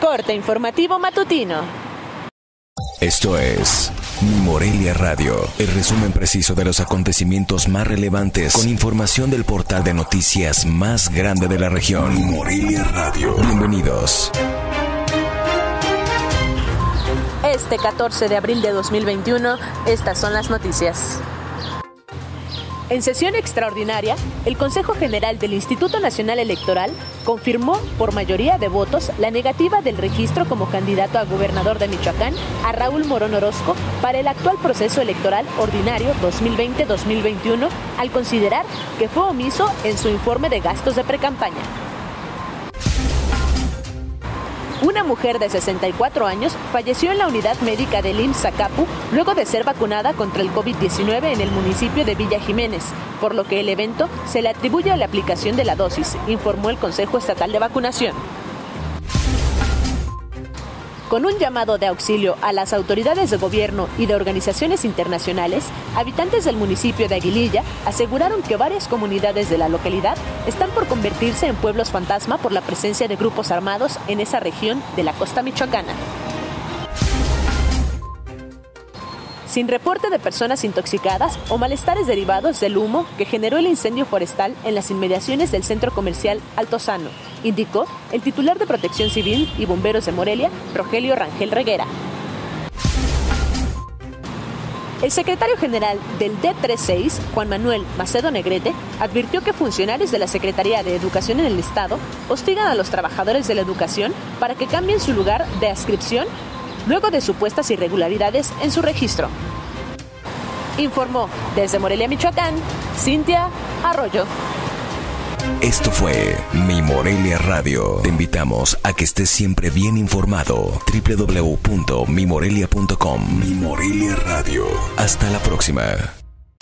Corte informativo matutino. Esto es Mi Morelia Radio, el resumen preciso de los acontecimientos más relevantes con información del portal de noticias más grande de la región. Mi Morelia Radio. Bienvenidos. Este 14 de abril de 2021, estas son las noticias. En sesión extraordinaria, el Consejo General del Instituto Nacional Electoral confirmó por mayoría de votos la negativa del registro como candidato a gobernador de Michoacán a Raúl Morón Orozco para el actual proceso electoral ordinario 2020-2021 al considerar que fue omiso en su informe de gastos de precampaña. Una mujer de 64 años falleció en la unidad médica del IMSS Zacapu luego de ser vacunada contra el COVID-19 en el municipio de Villa Jiménez, por lo que el evento se le atribuye a la aplicación de la dosis, informó el Consejo Estatal de Vacunación con un llamado de auxilio a las autoridades de gobierno y de organizaciones internacionales, habitantes del municipio de Aguililla aseguraron que varias comunidades de la localidad están por convertirse en pueblos fantasma por la presencia de grupos armados en esa región de la costa michoacana. Sin reporte de personas intoxicadas o malestares derivados del humo que generó el incendio forestal en las inmediaciones del centro comercial Altozano, indicó el titular de Protección Civil y Bomberos de Morelia, Rogelio Rangel Reguera. El secretario general del D36, Juan Manuel Macedo Negrete, advirtió que funcionarios de la Secretaría de Educación en el Estado hostigan a los trabajadores de la educación para que cambien su lugar de adscripción luego de supuestas irregularidades en su registro. Informó desde Morelia, Michoacán, Cintia Arroyo. Esto fue Mi Morelia Radio. Te invitamos a que estés siempre bien informado. www.mimorelia.com Mi Morelia Radio. Hasta la próxima.